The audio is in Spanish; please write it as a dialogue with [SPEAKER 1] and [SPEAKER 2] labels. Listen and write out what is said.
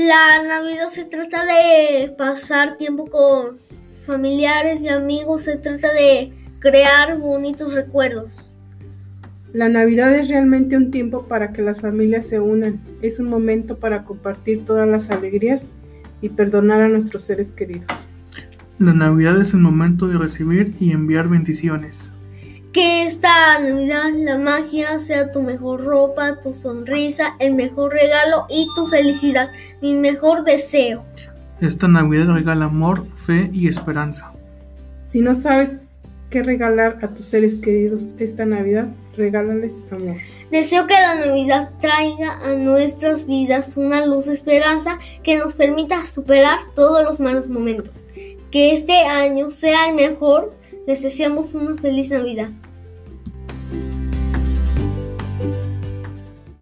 [SPEAKER 1] La Navidad se trata de pasar tiempo con familiares y amigos, se trata de crear bonitos recuerdos.
[SPEAKER 2] La Navidad es realmente un tiempo para que las familias se unan, es un momento para compartir todas las alegrías y perdonar a nuestros seres queridos.
[SPEAKER 3] La Navidad es el momento de recibir y enviar bendiciones.
[SPEAKER 1] Que esta Navidad la magia sea tu mejor ropa, tu sonrisa, el mejor regalo y tu felicidad, mi mejor deseo.
[SPEAKER 3] Esta Navidad regala amor, fe y esperanza.
[SPEAKER 2] Si no sabes qué regalar a tus seres queridos esta Navidad, regálales amor.
[SPEAKER 1] Deseo que la Navidad traiga a nuestras vidas una luz de esperanza que nos permita superar todos los malos momentos. Que este año sea el mejor les deseamos una feliz Navidad.